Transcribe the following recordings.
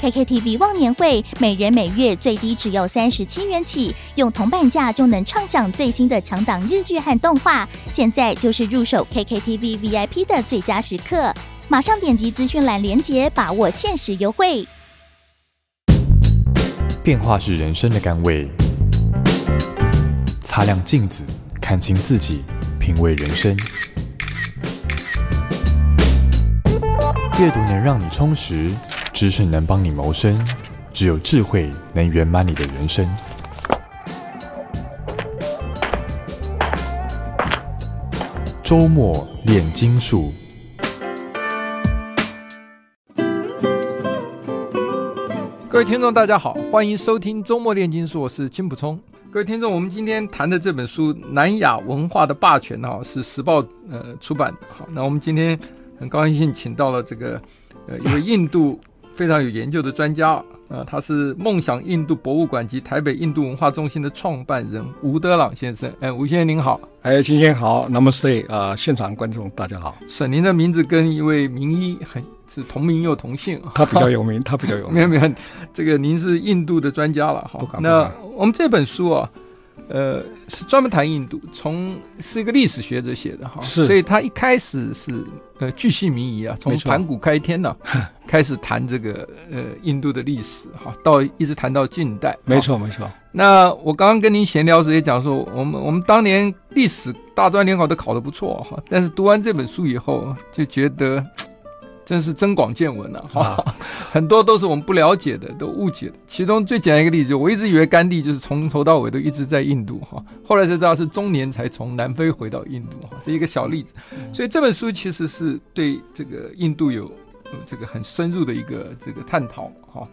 KKTV 忘年会，每人每月最低只要三十七元起，用铜板价就能畅享最新的强档日剧和动画。现在就是入手 KKTV VIP 的最佳时刻，马上点击资讯栏链接，把握限时优惠。变化是人生的甘味，擦亮镜子，看清自己，品味人生。阅读能让你充实，知识能帮你谋生，只有智慧能圆满你的人生。周末炼金术。各位听众，大家好，欢迎收听周末炼金术，我是金普聪。各位听众，我们今天谈的这本书《南亚文化的霸权》哈，是时报呃出版的。好，那我们今天很高兴请到了这个呃一位印度非常有研究的专家啊、呃，他是梦想印度博物馆及台北印度文化中心的创办人吴德朗先生。哎，吴先生您好。哎，金先好，Namaste 啊、呃，现场观众大家好。是您的名字跟一位名医很。是同名又同姓，他比较有名，他比较有名。没有没有，这个您是印度的专家了哈。那我们这本书啊，呃，是专门谈印度，从是一个历史学者写的哈，是，所以他一开始是呃巨细靡遗啊，从盘古开天呢、啊、开始谈这个呃印度的历史哈，到一直谈到近代。没错没错。那我刚刚跟您闲聊时也讲说，我们我们当年历史大专联考都考得不错哈，但是读完这本书以后就觉得。真是增广见闻了哈，很多都是我们不了解的，都误解的。其中最简单一个例子，我一直以为甘地就是从头到尾都一直在印度哈，后来才知道是中年才从南非回到印度哈，这一个小例子。所以这本书其实是对这个印度有这个很深入的一个这个探讨哈。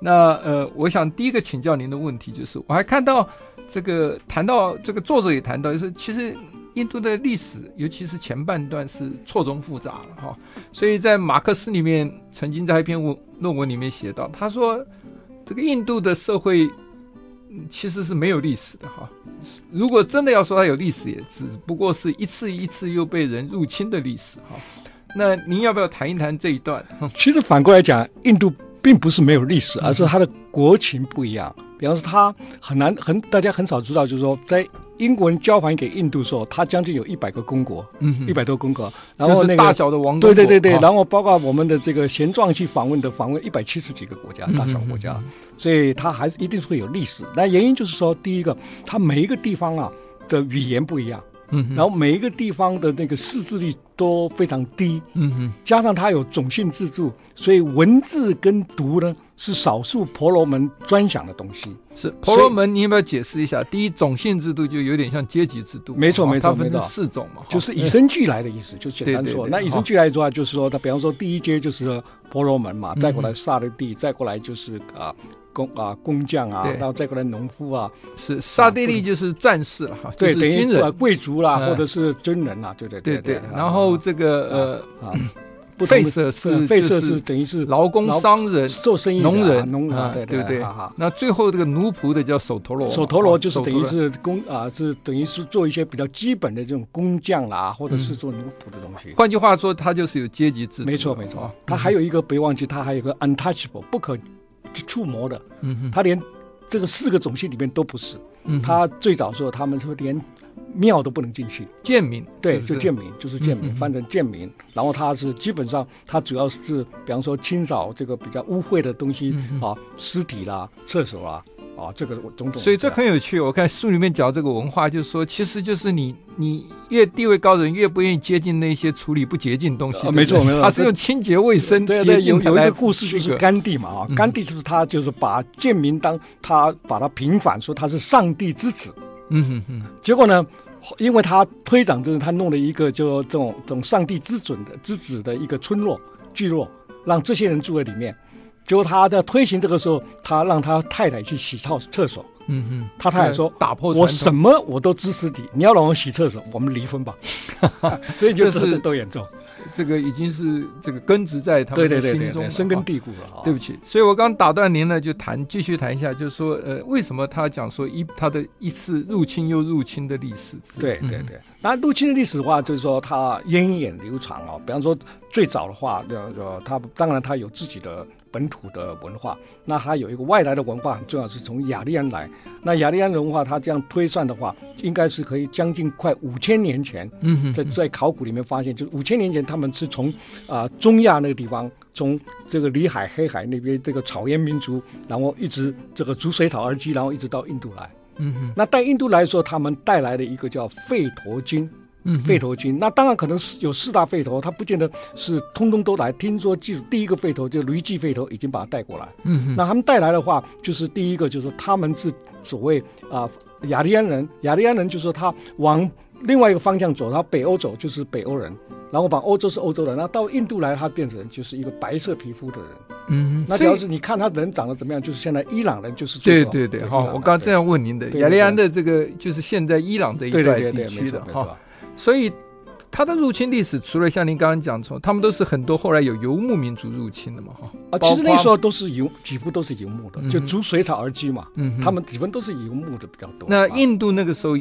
那呃，我想第一个请教您的问题就是，我还看到这个谈到这个作者也谈到，就是其实。印度的历史，尤其是前半段是错综复杂的哈，所以在马克思里面曾经在一篇文论文里面写到，他说这个印度的社会其实是没有历史的哈。如果真的要说它有历史，也只不过是一次一次又被人入侵的历史哈。那您要不要谈一谈这一段？其实反过来讲，印度并不是没有历史，而是它的国情不一样。比方说，它很难很大家很少知道，就是说在。英国人交还给印度的时候，它将近有一百个公国，嗯，一百多公国，然后那个大小的王国，对对对对，然后包括我们的这个闲状去访问的访问一百七十几个国家，大小国家，所以它还是一定是会有历史。那原因就是说，第一个，它每一个地方啊的语言不一样。嗯，然后每一个地方的那个识字率都非常低，嗯哼，加上它有种姓制度，所以文字跟读呢是少数婆罗门专享的东西。是婆罗门，你要不要解释一下？第一，种姓制度就有点像阶级制度，没错没错，它分成四种嘛，就是以生俱来的意思，就简单说。那以生俱来的话，就是说，它比方说第一阶就是婆罗门嘛，再过来刹帝利，再过来就是啊。工啊，工匠啊，然后再过来农夫啊，是刹帝利就是战士了哈，对，等于贵族啦，或者是军人啦，对对对对。然后这个呃，啊，费舍是费舍是等于是劳工、商人、做生意农人、农人，对对对。那最后这个奴仆的叫手陀罗，手陀罗就是等于是工啊，是等于是做一些比较基本的这种工匠啦，或者是做奴仆的东西。换句话说，他就是有阶级制。没错没错，他还有一个别忘记，他还有个 untouchable 不可。触摸的，嗯哼，他连这个四个种姓里面都不是，嗯，他最早说他们说连庙都不能进去，贱民，对，就贱民，就是贱民，翻成贱民。然后他是基本上，他主要是比方说清扫这个比较污秽的东西啊，尸体啦、厕所啊，啊，这个种种。所以这很有趣，我看书里面讲这个文化，就是说，其实就是你你越地位高的人越不愿意接近那些处理不洁净东西。没错没错，他是用清洁卫生。对对，有有一个故事就是甘地嘛啊，甘地就是他就是把贱民当他把他平反说他是上帝之子。嗯哼哼。结果呢，因为他推掌就是他弄了一个就这种这种上帝之准的之子的一个村落聚落，让这些人住在里面。结果他在推行这个时候，他让他太太去洗套厕所。嗯嗯，他太太说：“打破我什么我都支持你，你要让我洗厕所，我们离婚吧。”所以就是这都严重。这个已经是这个根植在他们的心中，深根蒂固了。对不起，所以我刚打断您呢，就谈继续谈一下，就是说，呃，为什么他讲说一他的一次入侵又入侵的历史？对对对，那入侵的历史的话，就是说他源远流长啊。比方说最早的话，那个他当然他有自己的。本土的文化，那它有一个外来的文化，很重要是从雅利安来。那雅利安文化，它这样推算的话，应该是可以将近快五千年前。在在考古里面发现，就是五千年前他们是从啊、呃、中亚那个地方，从这个里海、黑海那边这个草原民族，然后一直这个逐水草而居，然后一直到印度来。嗯哼，那带印度来说，他们带来的一个叫吠陀经。嗯，吠陀经，那当然可能是有四大吠陀，他不见得是通通都来。听说，即使第一个吠头就驴骥吠头已经把他带过来。嗯哼，那他们带来的话，就是第一个就是他们是所谓啊雅利安人，雅利安人就是说他往另外一个方向走，他北欧走就是北欧人，然后把欧洲是欧洲人，那到印度来他变成就是一个白色皮肤的人。嗯哼，那主要是你看他人长得怎么样，就是现在伊朗人就是对对对，好，我刚刚这样问您的雅利安的这个就是现在伊朗这一带地区的哈。所以，他的入侵历史，除了像您刚刚讲说，他们都是很多后来有游牧民族入侵的嘛，哈啊，其实那时候都是游，几乎都是游牧的，嗯、就逐水草而居嘛，嗯，他们几乎都是游牧的比较多。那印度那个时候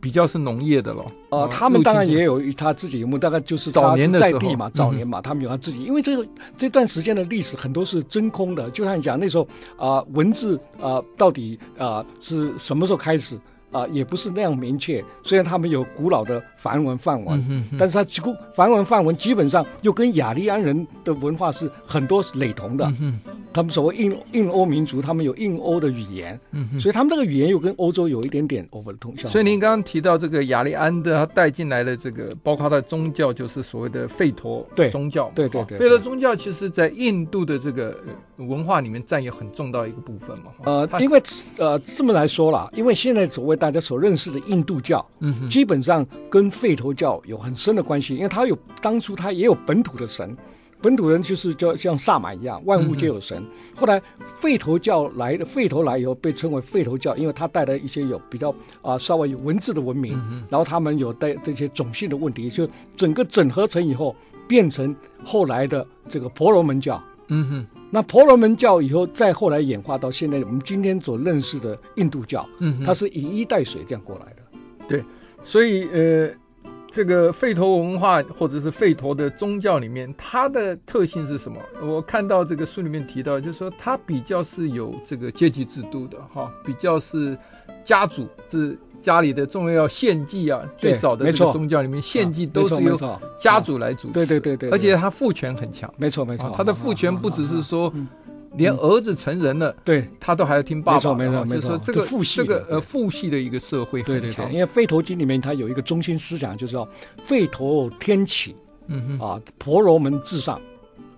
比较是农业的咯，呃，啊、他们当然也有他自己游牧，大概就是早年的在地嘛，早年嘛，他们有他自己，因为这个这段时间的历史很多是真空的，就像你讲那时候啊、呃，文字啊、呃，到底啊、呃、是什么时候开始？啊、呃，也不是那样明确。虽然他们有古老的梵文范文，但是他几乎梵文范文基本上又跟雅利安人的文化是很多雷同的。嗯他们所谓印印欧民族，他们有印欧的语言，嗯，所以他们这个语言又跟欧洲有一点点 over 的通向。所以您刚刚提到这个雅利安的，他带进来的这个，包括他的宗教，就是所谓的吠陀宗教。对对对，吠陀宗教其实在印度的这个文化里面占有很重要的一个部分嘛。呃，因为呃这么来说啦，因为现在所谓大家所认识的印度教，嗯，基本上跟吠陀教有很深的关系，因为它有当初它也有本土的神。本土人就是叫像萨满一样，万物皆有神。嗯、后来吠陀教来的，吠陀来以后被称为吠陀教，因为它带来一些有比较啊、呃、稍微有文字的文明，嗯、然后他们有带这些种姓的问题，就整个整合成以后变成后来的这个婆罗门教。嗯哼，那婆罗门教以后再后来演化到现在我们今天所认识的印度教，嗯，它是以衣带水这样过来的。对，所以呃。这个吠陀文化或者是吠陀的宗教里面，它的特性是什么？我看到这个书里面提到，就是说它比较是有这个阶级制度的哈，比较是家族是家里的重要献祭啊。最早的这个宗教里面，献祭都是由家族来主持。对对对对，而且他父权很强。没错没错，他的父权不只是说。连儿子成人了，对他都还要听爸爸。没错，没错，没错。这个父系，这个呃父系的一个社会，对对对。因为《吠陀经》里面它有一个中心思想，就是说吠陀天启，嗯哼，啊，婆罗门至上，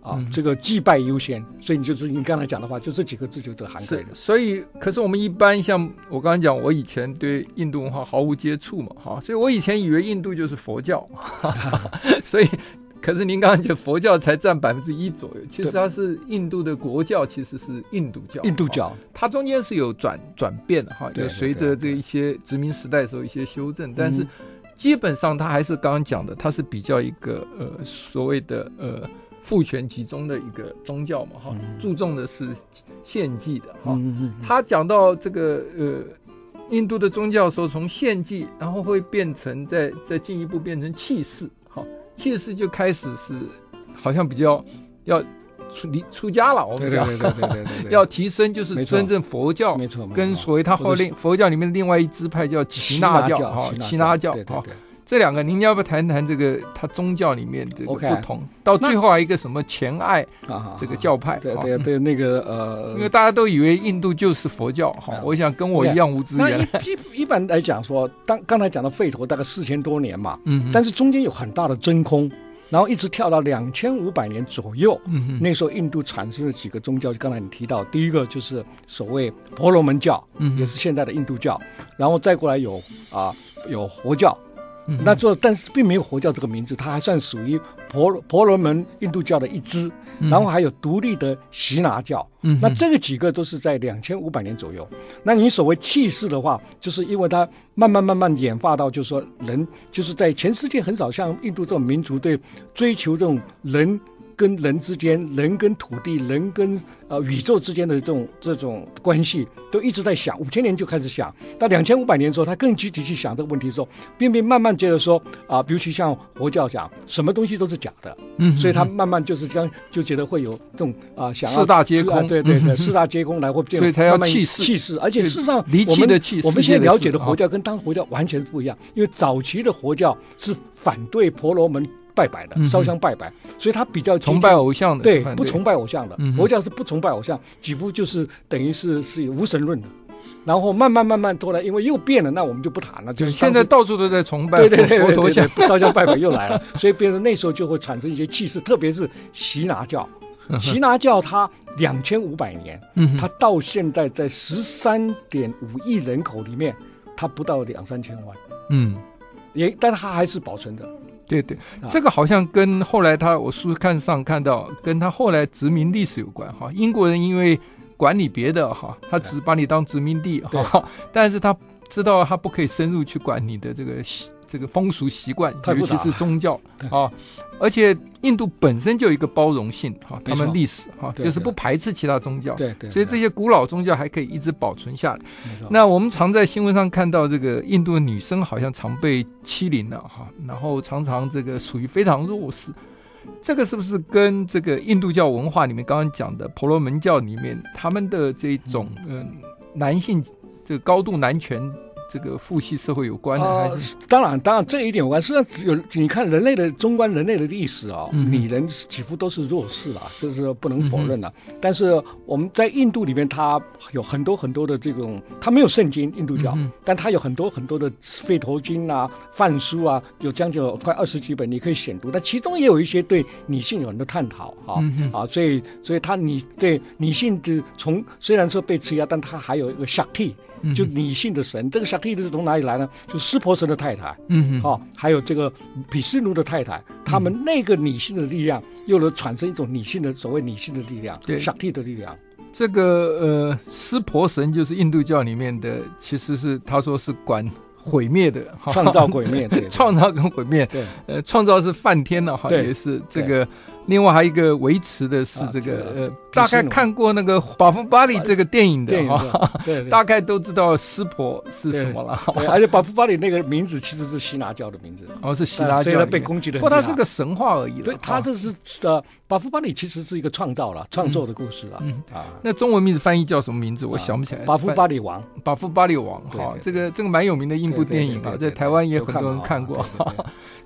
啊，这个祭拜优先。所以你就是你刚才讲的话，就这几个字就这涵盖的。所以，可是我们一般像我刚才讲，我以前对印度文化毫无接触嘛，哈，所以我以前以为印度就是佛教，所以。可是您刚刚讲佛教才占百分之一左右，其实它是印度的国教，其实是印度教。印度教它中间是有转转变的哈，就随着这一些殖民时代的时候一些修正，但是基本上它还是刚刚讲的，它是比较一个呃所谓的呃父权集中的一个宗教嘛哈，注重的是献祭的哈。他讲到这个呃印度的宗教的时候，从献祭然后会变成再再进一步变成气势，哈，气势就开始是，好像比较要出离出家了。我们讲，对对对对对，要提升就是真正佛教，没错跟所谓他后另佛教里面的另外一支派叫耆那教哈，耆那教哈，这两个，您要不要谈谈这个他宗教里面这个不同.到最后还有一个什么前爱啊，这个教派？对对对，那个呃，因为大家都以为印度就是佛教哈，我想跟我一样无知。那一一般来讲说，当刚才讲的吠陀大概四千多年嘛，嗯，但是中间有很大的真空。然后一直跳到两千五百年左右，嗯哼，那时候印度产生了几个宗教，就刚才你提到，第一个就是所谓婆罗门教，嗯，也是现在的印度教，然后再过来有啊有佛教。嗯、那做但是并没有佛教这个名字，它还算属于婆婆罗门印度教的一支，嗯、然后还有独立的悉拿教。嗯，那这个几个都是在两千五百年左右。那你所谓气势的话，就是因为它慢慢慢慢演化到，就是说人就是在全世界很少像印度这种民族对追求这种人。跟人之间，人跟土地，人跟呃宇宙之间的这种这种关系，都一直在想。五千年就开始想，到两千五百年之后，他更具体去想这个问题的时候，便便慢慢觉得说啊，比如去像佛教讲，什么东西都是假的，嗯，所以他慢慢就是将就觉得会有这种啊，想要四大皆空，对对对，四大皆空来会变，所以才要气势气势，而且事实上，我们我们现在了解的佛教跟当佛教完全不一样，因为早期的佛教是反对婆罗门。拜拜的，烧香拜拜，嗯、所以他比较崇拜偶像的，对，不崇拜偶像的。嗯、佛教是不崇拜偶像，几乎就是等于是是无神论的。然后慢慢慢慢后来，因为又变了，那我们就不谈了。就是现在到处都在崇拜，对对对，佛陀像烧香拜拜又来了，所以变成那时候就会产生一些气势，特别是习拿教。耆那教它两千五百年，嗯、它到现在在十三点五亿人口里面，它不到两三千万。嗯，也，但是它还是保存的。对对，这个好像跟后来他我书看上看到，跟他后来殖民历史有关哈。英国人因为管理别的哈，他只把你当殖民地哈，但是他知道他不可以深入去管你的这个。这个风俗习惯，尤其是宗教啊，而且印度本身就有一个包容性哈，他们历史哈就是不排斥其他宗教，对对，所以这些古老宗教还可以一直保存下来。那我们常在新闻上看到这个印度的女生好像常被欺凌了哈，然后常常这个属于非常弱势，这个是不是跟这个印度教文化里面刚刚讲的婆罗门教里面他们的这种嗯。男性这个高度男权？这个父系社会有关的，还是、呃、当然，当然这一点有关。实际上，只有你看人类的纵观人类的历史啊，女人几乎都是弱势啊，这是不能否认的。嗯、但是我们在印度里面，它有很多很多的这种，它没有圣经，印度教，嗯、但它有很多很多的吠陀经啊、梵书啊，有将近有快二十几本，你可以选读。但其中也有一些对女性有很多探讨啊、嗯、啊，所以所以它你对女性的从虽然说被欺压，但它还有一个 Shakti。就女性的神，这个夏蒂是从哪里来呢？就湿婆神的太太，嗯哼，哦，还有这个毗湿奴的太太，他们那个女性的力量，又能产生一种女性的所谓女性的力量，对，夏蒂的力量。这个呃，湿婆神就是印度教里面的，其实是他说是管毁灭的，创造毁灭，对，创造跟毁灭，对，呃，创造是梵天的哈，也是这个。另外还有一个维持的是这个呃，大概看过那个《巴夫巴里》这个电影的哈，对，大概都知道湿婆是什么了。对，而且巴夫巴里那个名字其实是希腊教的名字，哦，是希腊教，所以他被攻击的。不过它是个神话而已。对，它这是呃，巴夫巴里其实是一个创造了创作的故事了。嗯啊，那中文名字翻译叫什么名字？我想不起来。巴夫巴里王，巴夫巴里王，哈，这个这个蛮有名的印度电影啊，在台湾也很多人看过。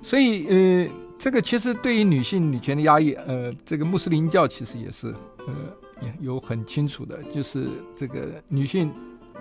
所以呃。这个其实对于女性女权的压抑，呃，这个穆斯林教其实也是，呃，有很清楚的，就是这个女性。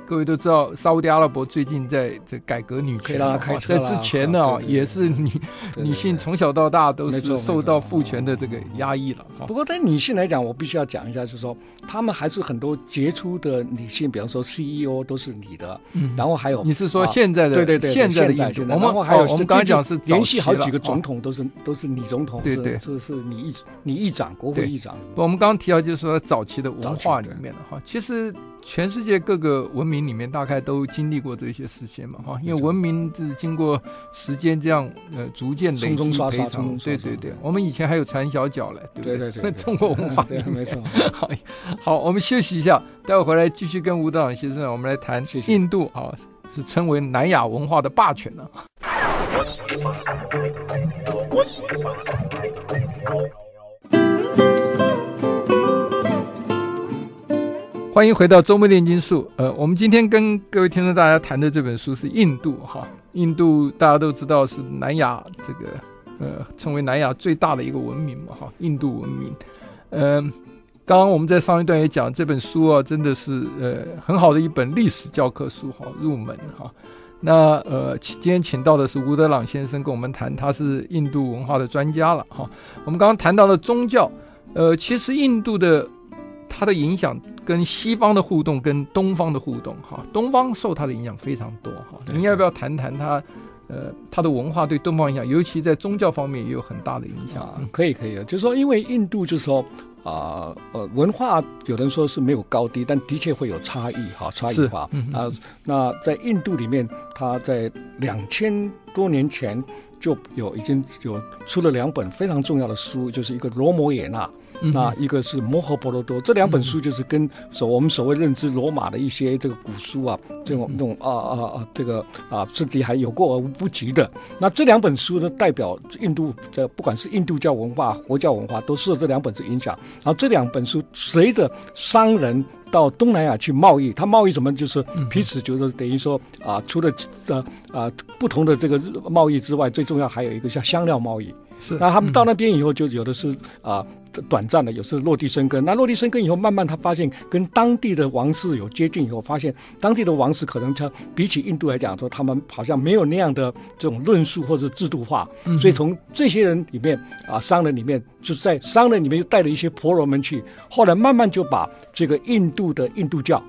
各位都知道，沙乌地阿拉伯最近在这改革女权，在之前呢，也是女女性从小到大都是受到父权的这个压抑了。不过对女性来讲，我必须要讲一下，就是说，她们还是很多杰出的女性，比方说 CEO 都是女的，然后还有你是说现在的对对对现在的印度，我们还有我们刚才讲是连续好几个总统都是都是女总统，对对，是是女议女议长，国会议长。我们刚刚提到就是说早期的文化里面的哈，其实。全世界各个文明里面，大概都经历过这些事情嘛，哈，因为文明是经过时间这样呃逐渐累积培养，对对对。我们以前还有缠小脚嘞，对不对？对对，中国 文化对，没错。好，好，我们休息一下，待会回来继续跟吴道长先生，我们来谈印度啊，是称为南亚文化的霸权呢。欢迎回到周末炼金术。呃，我们今天跟各位听众大家谈的这本书是印度哈。印度大家都知道是南亚这个呃称为南亚最大的一个文明嘛哈，印度文明。嗯、刚刚我们在上一段也讲这本书啊，真的是呃很好的一本历史教科书哈，入门哈。那呃今天请到的是吴德朗先生跟我们谈，他是印度文化的专家了哈。我们刚刚谈到了宗教，呃，其实印度的。它的影响跟西方的互动，跟东方的互动，哈，东方受它的影响非常多，哈。您要不要谈谈它，呃，它的文化对东方影响，尤其在宗教方面也有很大的影响。啊，可以，可以，就是说，因为印度就是说，啊，呃，文化有人说是没有高低，但的确会有差异，哈，差异化。嗯、啊，那在印度里面，它在两千多年前就有已经有出了两本非常重要的书，就是一个罗摩衍那。那一个是摩诃婆罗多，这两本书就是跟所我们所谓认知罗马的一些这个古书啊，这种这种啊啊啊，这个啊，甚至还有过而无不及的。那这两本书呢，代表印度这不管是印度教文化、佛教文化，都受这两本书影响。然后这两本书随着商人到东南亚去贸易，他贸易什么？就是彼此就是等于说啊，除了呃啊不同的这个贸易之外，最重要还有一个叫香料贸易。是，那他们到那边以后，就有的是啊。短暂的，有时候落地生根。那落地生根以后，慢慢他发现跟当地的王室有接近以后，发现当地的王室可能他比起印度来讲说，他们好像没有那样的这种论述或者制度化。所以从这些人里面啊，商人里面就是在商人里面又带了一些婆罗门去，后来慢慢就把这个印度的印度教。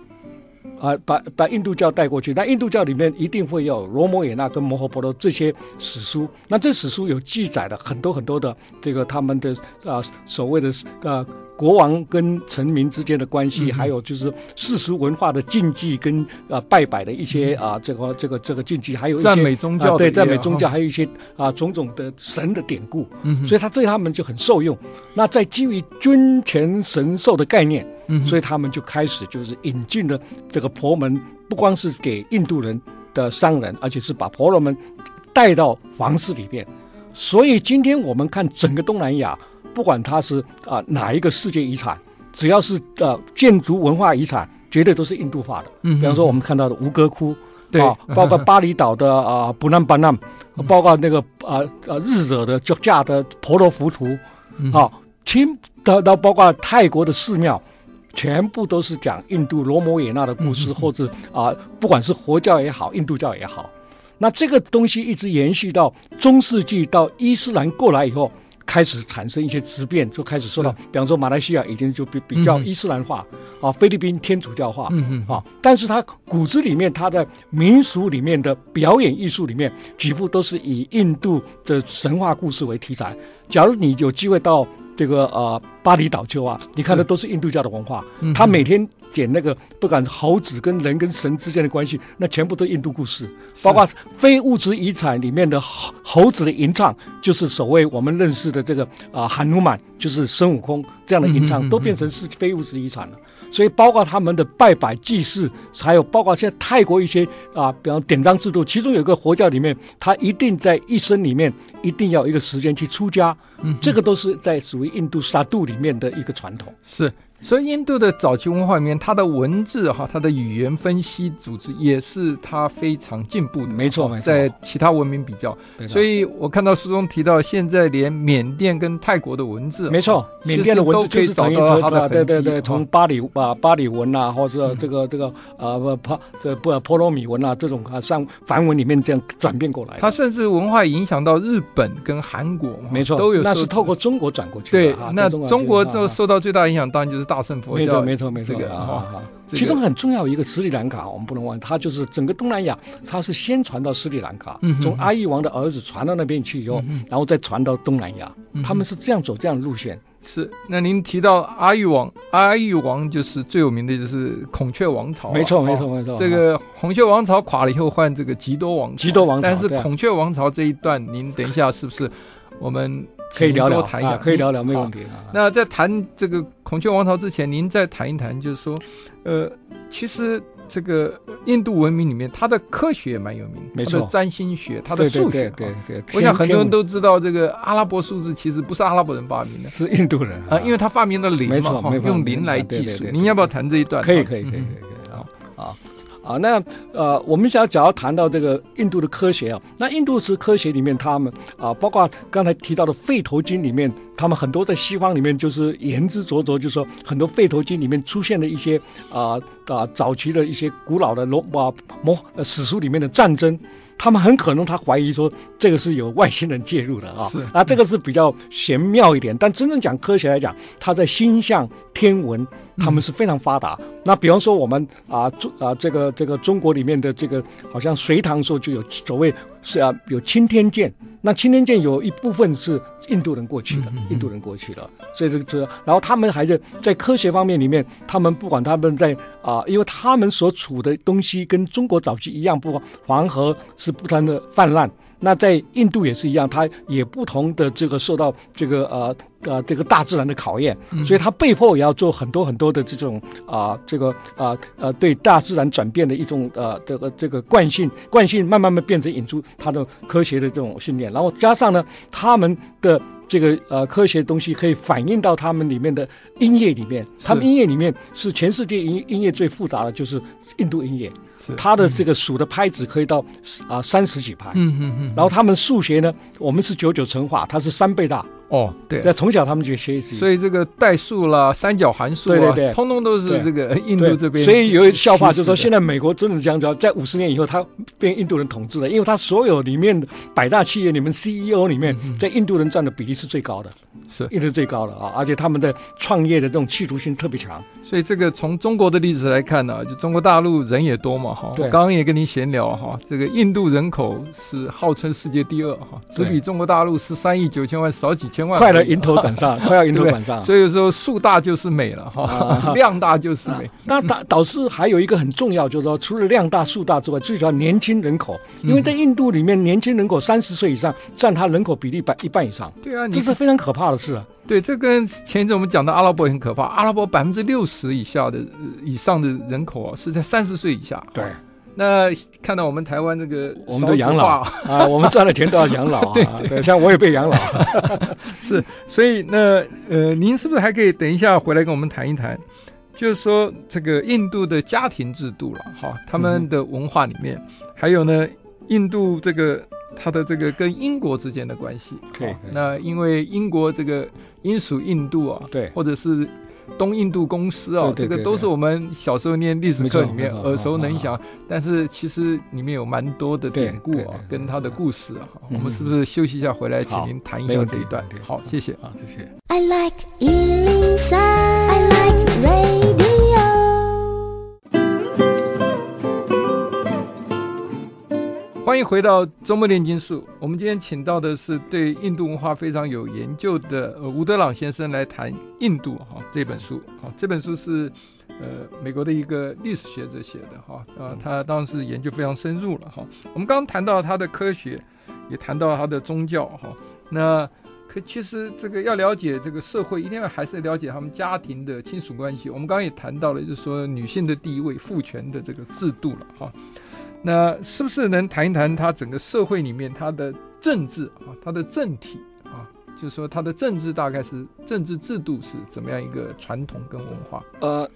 啊，把把印度教带过去，那印度教里面一定会有罗摩衍那跟摩诃婆罗这些史书，那这史书有记载了很多很多的这个他们的啊所谓的啊国王跟臣民之间的关系，嗯、还有就是世俗文化的禁忌跟啊拜拜的一些啊这个这个这个禁忌，还有一些赞美宗教、啊、对赞美宗教，还有一些啊种种的神的典故，嗯，所以他对他们就很受用。那在基于君权神授的概念。所以他们就开始就是引进了这个婆门，不光是给印度人的商人，而且是把婆罗门带到皇室里边。所以今天我们看整个东南亚，不管它是啊哪一个世界遗产，只要是呃建筑文化遗产，绝对都是印度化的。嗯，比方说我们看到的吴哥窟，对啊，包括巴厘岛的啊布兰巴纳，包括那个啊啊日惹的脚架的婆罗浮屠，啊，清到到包括泰国的寺庙。全部都是讲印度罗摩衍那的故事，或者啊、呃，不管是佛教也好，印度教也好，那这个东西一直延续到中世纪，到伊斯兰过来以后，开始产生一些质变，就开始说到，比方说马来西亚已经就比比较伊斯兰化，啊，菲律宾天主教化，嗯嗯，啊，但是它骨子里面，它的民俗里面的表演艺术里面，几乎都是以印度的神话故事为题材。假如你有机会到。这个呃，巴厘岛丘啊，你看的都是印度教的文化。他每天剪那个，不管猴子跟人跟神之间的关系，那全部都印度故事。包括非物质遗产里面的猴猴子的吟唱，就是所谓我们认识的这个啊，韩努曼，就是孙悟空这样的吟唱，都变成是非物质遗产了。所以，包括他们的拜拜祭祀，还有包括现在泰国一些啊，比方典章制度，其中有一个佛教里面，他一定在一生里面一定要有一个时间去出家，嗯，这个都是在属于印度萨度里面的一个传统，是。所以，印度的早期文化里面，它的文字哈，它的语言分析组织也是它非常进步的。没错，没错，在其他文明比较。所以我看到书中提到，现在连缅甸跟泰国的文字，没错，缅甸的文字就是找到它的，对对对，从巴里啊巴里文啊，或者这个这个啊不帕这不波罗米文啊这种啊上梵文里面这样转变过来。它甚至文化影响到日本跟韩国，没错，都有。那是透过中国转过去的。对，那中国就受到最大影响，当然就是。大乘佛教，没错没错没错，这个啊，其中很重要一个斯里兰卡，我们不能忘，它就是整个东南亚，它是先传到斯里兰卡，从阿育王的儿子传到那边去以后，然后再传到东南亚，他们是这样走这样的路线。是，那您提到阿育王，阿育王就是最有名的就是孔雀王朝，没错没错没错。这个孔雀王朝垮了以后，换这个吉多王朝，吉多王朝，但是孔雀王朝这一段，您等一下是不是我们？可以聊聊谈一下，可以聊聊，没问题。那在谈这个孔雀王朝之前，您再谈一谈，就是说，呃，其实这个印度文明里面，它的科学也蛮有名，没错，占星学，它的数学，对对对，对。我想很多人都知道，这个阿拉伯数字其实不是阿拉伯人发明的，是印度人啊，因为他发明了零嘛，没错，用零来计数。您要不要谈这一段？可以，可以，可以，可以，可以啊啊。啊，那呃，我们想要讲要谈到这个印度的科学啊，那印度是科学里面，他们啊，包括刚才提到的《吠陀经》里面，他们很多在西方里面就是言之凿凿，就是说很多《吠陀经》里面出现的一些啊啊早期的一些古老的罗马魔史书里面的战争。他们很可能他怀疑说这个是有外星人介入的啊，是啊，这个是比较玄妙一点。但真正讲科学来讲，它在星象、天文，他们是非常发达。嗯、那比方说我们啊中啊这个这个中国里面的这个，好像隋唐时候就有所谓是啊有钦天剑，那钦天剑有一部分是印度人过去的，嗯嗯印度人过去的，所以这个车，然后他们还是在科学方面里面，他们不管他们在啊，因为他们所处的东西跟中国早期一样，不黄河是不断的泛滥。那在印度也是一样，它也不同的这个受到这个呃呃这个大自然的考验，所以它被迫也要做很多很多的这种啊、呃、这个啊呃，呃对大自然转变的一种呃这个这个惯性惯性慢慢慢变成引出它的科学的这种训练，然后加上呢他们的这个呃科学东西可以反映到他们里面的音乐里面，他们音乐里面是全世界音音乐最复杂的就是印度音乐。他的这个数的拍子可以到啊三十几拍，嗯嗯嗯，然后他们数学呢，我们是九九乘法，它是三倍大。哦，对，在从小他们就学习，所以这个代数啦、三角函数啊，对对对，通通都是这个印度这边。所以有一笑话就是说，现在美国真的这样子，在五十年以后，他被印度人统治了，因为他所有里面的百大企业里面，CEO 里面，在印度人占的比例是最高的，是一直最高的啊，而且他们的创业的这种企图心特别强。所以这个从中国的例子来看呢，就中国大陆人也多嘛，哈，我刚刚也跟您闲聊哈，这个印度人口是号称世界第二哈，只比中国大陆十三亿九千万少几千。快了，迎头赶上，快要迎头赶上。所以说，树大就是美了哈，啊、量大就是美。啊、那导导师还有一个很重要，就是说，除了量大树大之外，最主要年轻人口，因为在印度里面，年轻人口三十岁以上占他人口比例百一半以上。对啊，这是非常可怕的事啊。对，这跟前一阵我们讲的阿拉伯也很可怕。阿拉伯百分之六十以下的以上的人口啊，是在三十岁以下。对。那看到我们台湾这个，我们的养老 啊，我们赚了钱都要养老啊。对，像我也被养老，是。所以那呃，您是不是还可以等一下回来跟我们谈一谈？就是说这个印度的家庭制度了哈，他们的文化里面，嗯、还有呢，印度这个它的这个跟英国之间的关系。对。那因为英国这个英属印度啊，对，或者是。东印度公司啊，这个都是我们小时候念历史课里面耳熟能详，但是其实里面有蛮多的典故啊，跟他的故事啊。我们是不是休息一下回来，请您谈一下这一段？好，谢谢啊，谢谢。I like 103, I like radio. 欢迎回到周末炼金术。我们今天请到的是对印度文化非常有研究的呃吴德朗先生来谈印度哈这本书。好，这本书是呃美国的一个历史学者写的哈啊，他当时研究非常深入了哈。我们刚刚谈到他的科学，也谈到他的宗教哈。那可其实这个要了解这个社会，一定要还是了解他们家庭的亲属关系。我们刚刚也谈到了，就是说女性的地位、父权的这个制度了哈。那是不是能谈一谈他整个社会里面他的政治啊，他的政体啊，就是说他的政治大概是政治制度是怎么样一个传统跟文化？呃。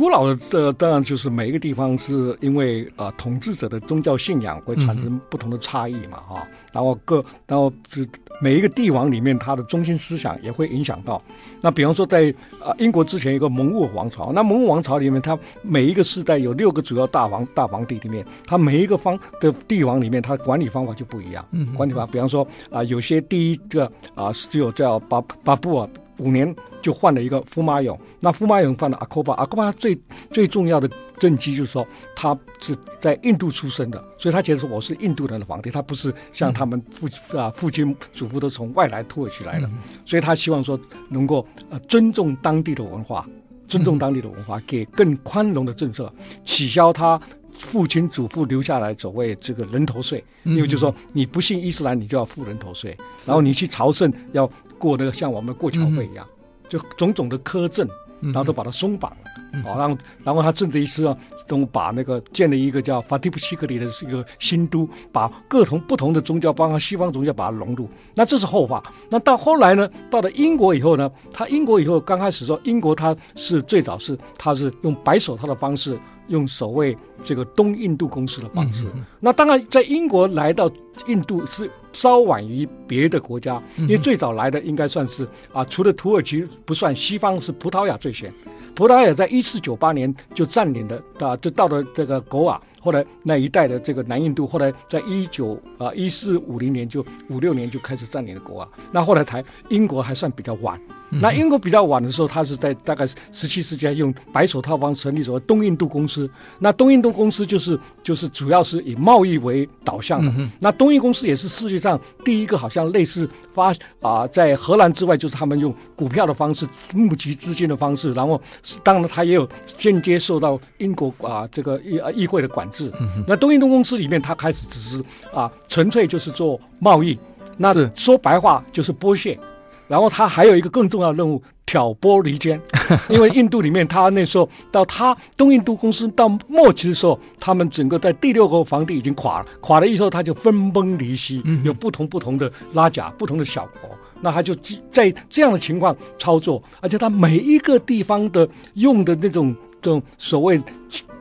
古老的这当然就是每一个地方是因为呃统治者的宗教信仰会产生不同的差异嘛哈，然后各然后是每一个帝王里面他的中心思想也会影响到。那比方说在啊英国之前有个蒙兀王朝，那蒙兀王朝里面，它每一个世代有六个主要大王大皇帝里面，它每一个方的帝王里面，它管理方法就不一样。嗯，管理方法，比方说啊有些第一个啊是只有叫巴巴布尔。五年就换了一个福马永，那福马永换了阿科巴，阿科巴最最重要的政绩就是说他是在印度出生的，所以他觉得说我是印度人的皇帝，他不是像他们父啊父亲祖父都从外来土耳其来的，所以他希望说能够呃尊重当地的文化，尊重当地的文化，给更宽容的政策，取消他父亲祖父留下来所谓这个人头税，因为就是说你不信伊斯兰你就要付人头税，然后你去朝圣要。过得像我们过桥费一样，就种种的苛政，然后都把它松绑了，嗯、然后然后他甚至于是都把那个建立一个叫法蒂普西克里的是一个新都，把各同不同的宗教，包括西方宗教，把它融入。那这是后话。那到后来呢，到了英国以后呢，他英国以后刚开始说，英国他是最早是他是用白手套的方式。用所谓这个东印度公司的方式，嗯、那当然在英国来到印度是稍晚于别的国家，因为最早来的应该算是啊，除了土耳其不算，西方是葡萄牙最先。葡萄牙在一四九八年就占领了啊，就到了这个狗瓦，后来那一带的这个南印度，后来在一九啊一四五零年就五六年就开始占领了国啊，那后来才英国还算比较晚。那英国比较晚的时候，他是在大概十七世纪用白手套方成立所谓东印度公司。那东印度公司就是就是主要是以贸易为导向的。那东印公司也是世界上第一个好像类似发啊，在荷兰之外，就是他们用股票的方式募集资金的方式。然后当然他也有间接受到英国啊这个议议会的管制。那东印度公司里面，他开始只是啊纯粹就是做贸易。那说白话就是剥削。然后他还有一个更重要的任务，挑拨离间。因为印度里面，他那时候到他东印度公司到末期的时候，他们整个在第六个皇帝已经垮了，垮了以后他就分崩离析，有不同不同的拉贾，不同的小国。那他就在这样的情况操作，而且他每一个地方的用的那种这种所谓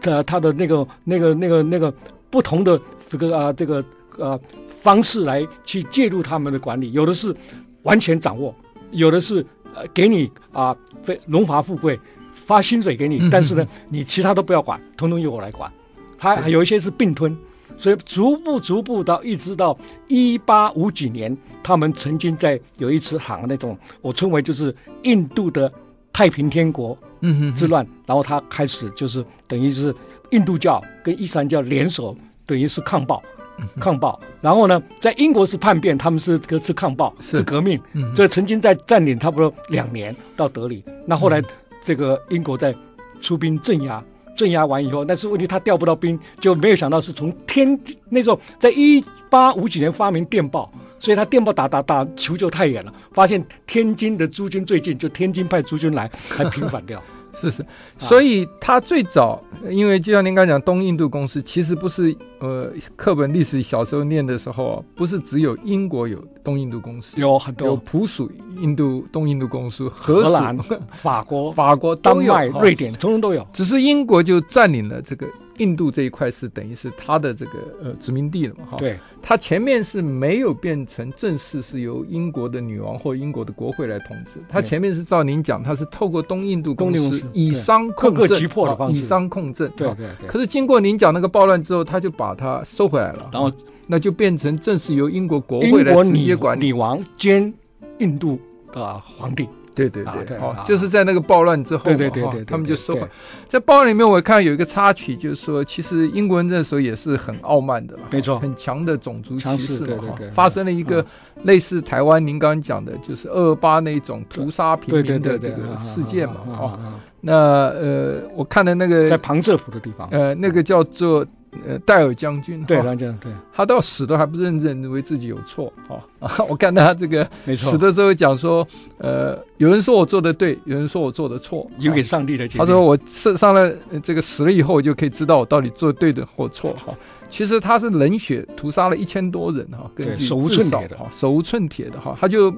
的他的那个那个那个那个不同的这个啊这个呃方式来去介入他们的管理，有的是。完全掌握，有的是呃给你啊，非荣华富贵，发薪水给你，但是呢，你其他都不要管，统统由我来管。还还有一些是并吞，所以逐步逐步到一直到一八五几年，他们曾经在有一次喊那种，我称为就是印度的太平天国之乱，然后他开始就是等于是印度教跟伊斯兰教联手，等于是抗暴。抗暴，然后呢，在英国是叛变，他们是这个是抗暴，是。革命，所以曾经在占领差不多两年到德里。那后来这个英国在出兵镇压，镇压完以后，但是问题他调不到兵，就没有想到是从天那时候在一八五几年发明电报，所以他电报打打打求救太远了，发现天津的驻军最近，就天津派驻军来，还平反掉。是是，所以他最早，因为就像您刚讲，东印度公司其实不是呃，课本历史小时候念的时候啊，不是只有英国有东印度公司，有很多，有普属印度东印度公司，荷兰、法国、法国、丹麦、瑞典，通通都有，只是英国就占领了这个。印度这一块是等于是他的这个呃殖民地了嘛哈？对，他前面是没有变成正式是由英国的女王或英国的国会来统治，他前面是照您讲，他是透过东印度公司以商控政，以商控政。对对对。可是经过您讲那个暴乱之后，他就把它收回来了，然后那就变成正式由英国国会来直接管理，女王兼印度的皇帝。对对对，哦，就是在那个暴乱之后，对对对对，他们就收回。在暴乱里面，我看有一个插曲，就是说，其实英国人那时候也是很傲慢的，没错，很强的种族歧视嘛，哈，发生了一个类似台湾您刚刚讲的，就是二二八那种屠杀平民的这个事件嘛，哦，那呃，我看的那个在旁遮普的地方，呃，那个叫做。呃，戴尔将军，对，将军，对，他到死都还不认认为自己有错，哈啊！我看他这个死的时候讲说，呃，有人说我做的对，有人说我做的错，留给上帝的。他说我上上了这个死了以后，我就可以知道我到底做对的或错，哈。其实他是冷血屠杀了一千多人，哈，根据手无寸铁的，哈，手无寸铁的，哈，他就，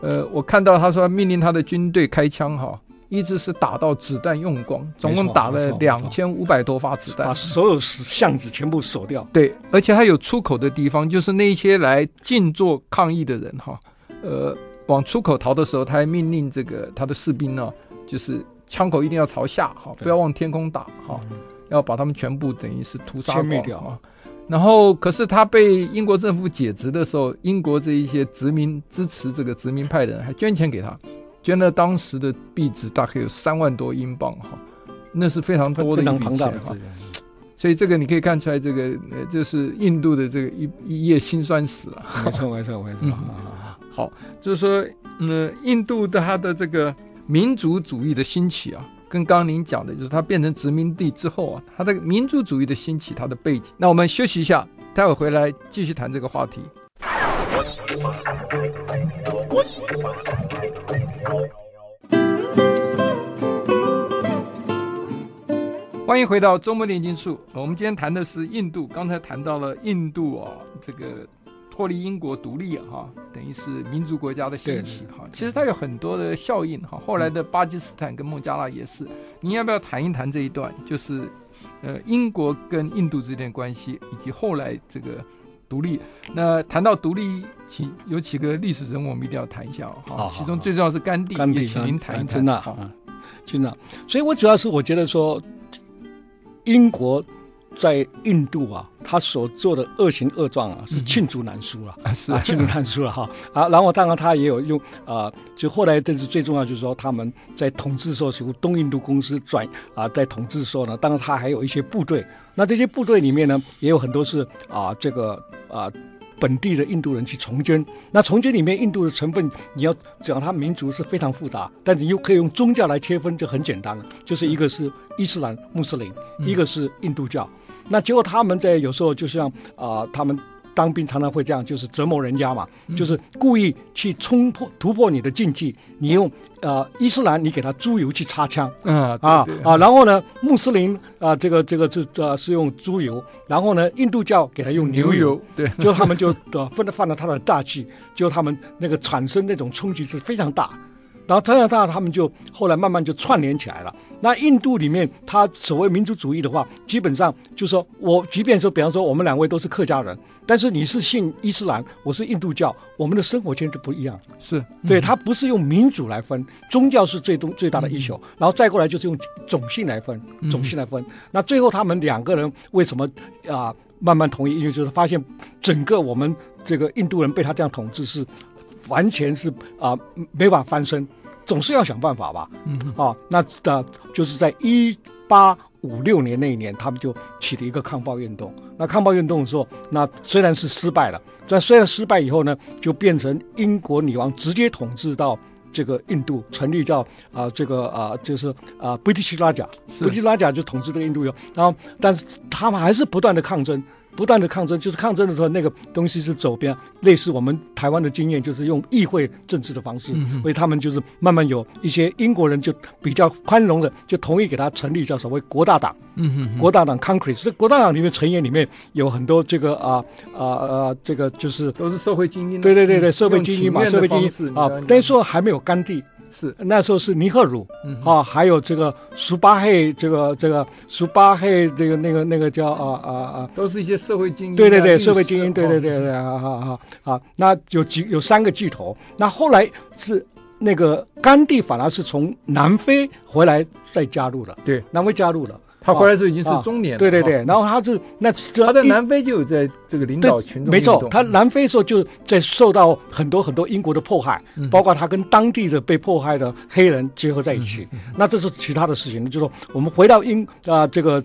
呃，我看到他说命令他的军队开枪，哈。一直是打到子弹用光，总共打了两千五百多发子弹，把所有巷子全部锁掉。对，而且还有出口的地方，就是那些来静坐抗议的人哈，呃，往出口逃的时候，他还命令这个他的士兵呢，就是枪口一定要朝下哈，不要往天空打哈，要把他们全部等于是屠杀灭掉啊。然后，可是他被英国政府解职的时候，英国这一些殖民支持这个殖民派的人还捐钱给他。捐了当时的币值大概有三万多英镑哈，那是非常多的一笔钱哈。所以这个你可以看出来，这个呃，这是印度的这个一一页辛酸史了。没错，没错，没错。好，就是说，嗯，印度的它的这个民族主义的兴起啊，跟刚刚您讲的，就是它变成殖民地之后啊，它的民族主义的兴起，它的背景。那我们休息一下，待会回来继续谈这个话题。欢迎回到周末炼金术。我们今天谈的是印度，刚才谈到了印度哦，这个脱离英国独立哈，等于是民族国家的兴起哈。其实它有很多的效应哈。后来的巴基斯坦跟孟加拉也是。您要不要谈一谈这一段？就是呃，英国跟印度之间的关系，以及后来这个独立。那谈到独立，请有几个历史人物，我们一定要谈一下哦。其中最重要是甘地，甘地，请您谈一谈。真的啊，真的。所以我主要是我觉得说。英国在印度啊，他所做的恶行恶状啊，是罄竹难书了，嗯、是啊，罄竹难书了哈啊。然后当然他也有用啊，就后来这是最重要，就是说他们在统治的时候，由东印度公司转啊，在统治的时候呢，当然他还有一些部队，那这些部队里面呢，也有很多是啊，这个啊。本地的印度人去从军，那从军里面印度的成分，你要讲它民族是非常复杂，但是又可以用宗教来切分，就很简单了，就是一个是伊斯兰穆斯林，一个是印度教。那结果他们在有时候就像啊、呃，他们。当兵常常会这样，就是折磨人家嘛，就是故意去冲破突破你的禁忌。你用呃伊斯兰，你给他猪油去擦枪，嗯啊啊，然后呢穆斯林啊这个这个是呃是用猪油，然后呢印度教给他用牛油，对，就他们就呃分了犯了他的大忌，就他们那个产生那种冲击是非常大。然后加拿大他们就后来慢慢就串联起来了。那印度里面，他所谓民族主义的话，基本上就是说我即便说，比方说我们两位都是客家人，但是你是信伊斯兰，我是印度教，我们的生活圈就不一样。是对，他不是用民主来分，宗教是最东最大的一球，然后再过来就是用种姓来分，种姓来分。那最后他们两个人为什么啊慢慢统一？因为就是发现整个我们这个印度人被他这样统治是。完全是啊、呃，没法翻身，总是要想办法吧。嗯，啊，那的就是在一八五六年那一年，他们就起了一个抗暴运动。那抗暴运动的时候，那虽然是失败了，但虽然失败以后呢，就变成英国女王直接统治到这个印度，成立叫啊、呃、这个啊、呃、就是啊 British Raj，British Raj 就统治这个印度哟。然后，但是他们还是不断的抗争。不断的抗争，就是抗争的时候，那个东西是走边，类似我们台湾的经验，就是用议会政治的方式，嗯、所以他们就是慢慢有一些英国人就比较宽容的，就同意给他成立叫所谓国大党。嗯哼，国大党 Congress，这国大党里面成员里面有很多这个啊啊啊，这个就是都是社会精英。对对对对，社会精英嘛，社会精英啊，但是说还没有甘地。是。那时候是尼赫鲁，嗯、啊，还有这个苏巴黑，这个这个苏巴黑，这个那个那个叫啊啊啊，都是一些社会精英。对对对，社会精英，对对对对，啊啊啊啊，那有几有三个巨头，那后来是那个甘地反而是从南非回来再加入的，对，南非加入了。他回来时候已经是中年了，对对对，然后他是那他在南非就有在这个领导群众，没错，他南非的时候就在受到很多很多英国的迫害，包括他跟当地的被迫害的黑人结合在一起。那这是其他的事情，就是说我们回到英啊这个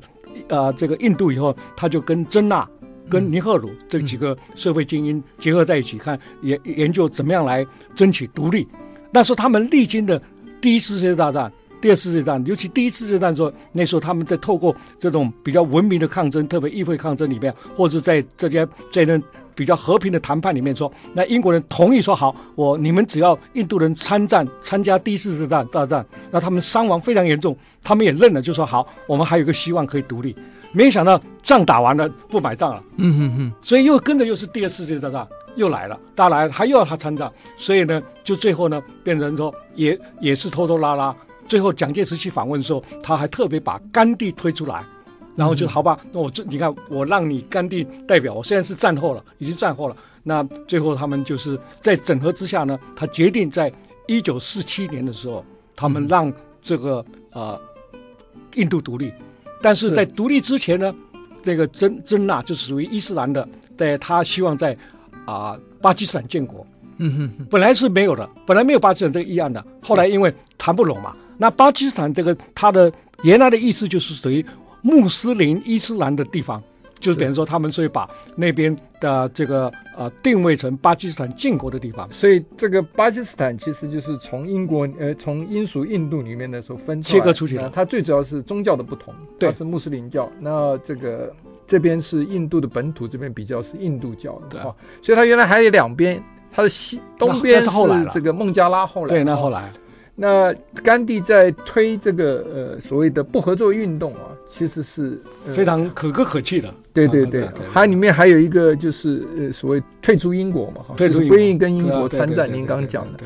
啊这个印度以后，他就跟珍娜、跟尼赫鲁这几个社会精英结合在一起，看研研究怎么样来争取独立。那时候他们历经的第一次世界大战。第二次世界大战，尤其第一次世界大战时候，那时候他们在透过这种比较文明的抗争，特别议会抗争里面，或者在这些在那比较和平的谈判里面说，那英国人同意说好，我你们只要印度人参战参加第一次世界大战，那他们伤亡非常严重，他们也认了，就说好，我们还有个希望可以独立。没想到仗打完了不买账了，嗯哼哼，所以又跟着又是第二次世界大战又来了，大来了，他又要他参战，所以呢，就最后呢变成说也也是拖拖拉拉。最后，蒋介石去访问的时候，他还特别把甘地推出来，然后就好吧，那我这你看，我让你甘地代表我，虽然是战后了，已经战后了，那最后他们就是在整合之下呢，他决定在一九四七年的时候，他们让这个呃印度独立，但是在独立之前呢，这个真真纳就是属于伊斯兰的，在，他希望在啊、呃、巴基斯坦建国，嗯哼，本来是没有的，本来没有巴基斯坦这个议案的，后来因为谈不拢嘛。那巴基斯坦这个，它的原来的意思就是属于穆斯林伊斯兰的地方，就是等于说他们所以把那边的这个呃定位成巴基斯坦建国的地方。所以这个巴基斯坦其实就是从英国呃从英属印度里面的时候分切割出去的。它最主要是宗教的不同，对，是穆斯林教。那这个这边是印度的本土，这边比较是印度教的。所以它原来还有两边，它的西东边是这个孟加拉，后来对，那后来。那甘地在推这个呃所谓的不合作运动啊，其实是、呃、非常可歌可泣的。对对对，它里面还有一个就是呃所谓退出英国嘛，哈，退出不愿意跟英国参战。您刚刚讲的，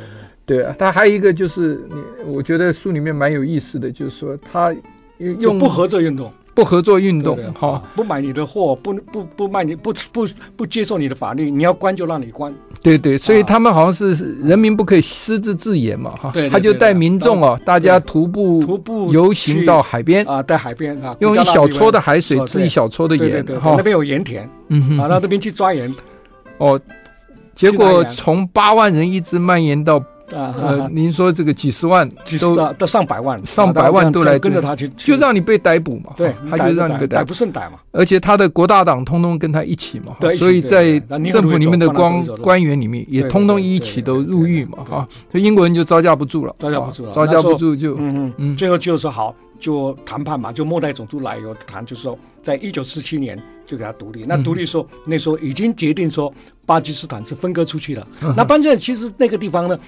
对，啊，他还有一个就是你，我觉得书里面蛮有意思的，就是说他用不合作运动。不合作运动，哈，不买你的货，不不不卖你，不不不接受你的法律，你要关就让你关。对对，所以他们好像是人民不可以私自自演嘛，哈。对。他就带民众哦，大家徒步徒步游行到海边啊，在海边啊，用一小撮的海水治一小撮的盐，对对，那边有盐田，嗯哼，啊，到那边去抓盐。哦，结果从八万人一直蔓延到。啊，呃，您说这个几十万都到上百万，上百万都来跟着他去，就让你被逮捕嘛。对，他就让你被逮不胜逮嘛。而且他的国大党通通跟他一起嘛，所以在政府里面的官官员里面也通通一起都入狱嘛，哈。所以英国人就招架不住了，招架不住了，招架不住就嗯嗯嗯，最后就说好，就谈判嘛，就末代总督来有谈，就是说在一九四七年。就给他独立。那独立说，那时候已经决定说，巴基斯坦是分割出去了。那巴基斯坦其实那个地方呢，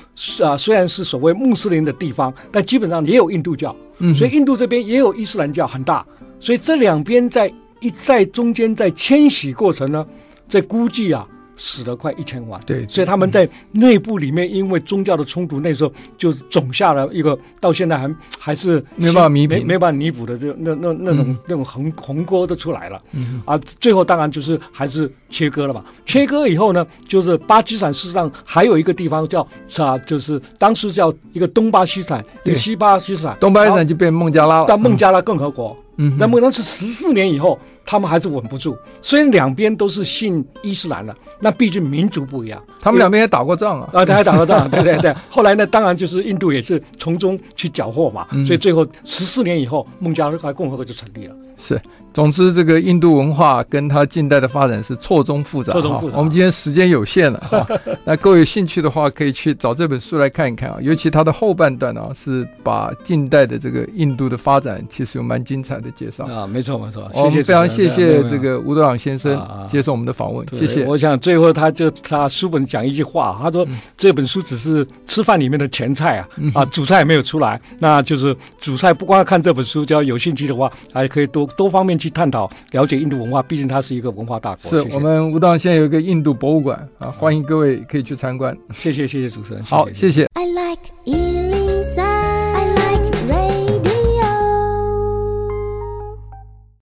啊，虽然是所谓穆斯林的地方，但基本上也有印度教。所以印度这边也有伊斯兰教很大。所以这两边在一在中间在迁徙过程呢，在估计啊。死了快一千万，对，所以他们在内部里面因为宗教的冲突，那时候就种下了一个到现在还还是没办法弥补、没办法弥补的这那那那种那种鸿鸿沟都出来了，啊，最后当然就是还是切割了吧。切割以后呢，就是巴基斯坦事实上还有一个地方叫啥，就是当时叫一个东巴西斯坦，一个西巴西斯坦，东巴西斯坦就变孟加拉了，但孟加拉共和国。嗯，那么那是十四年以后，他们还是稳不住。虽然两边都是信伊斯兰的，那毕竟民族不一样。他们两边也打过仗啊，啊，他还打过仗，对对对。后来呢，当然就是印度也是从中去缴获嘛，所以最后十四年以后，孟加拉共和国就成立了。是。总之，这个印度文化跟它近代的发展是错综复杂。错综复杂。我们今天时间有限了啊，那各位有兴趣的话，可以去找这本书来看一看啊。尤其它的后半段啊，是把近代的这个印度的发展，其实有蛮精彩的介绍啊。没错，没错。我们非常谢谢这个吴德朗先生接受我们的访问，谢谢。我想最后他就他书本讲一句话，他说这本书只是吃饭里面的前菜啊，啊，主菜还没有出来，那就是主菜不光要看这本书，只要有兴趣的话，还可以多多方面去探讨了。解印度文化，毕竟它是一个文化大国。是谢谢我们武当现在有一个印度博物馆啊，欢迎各位可以去参观。谢谢谢谢主持人，好谢谢。I like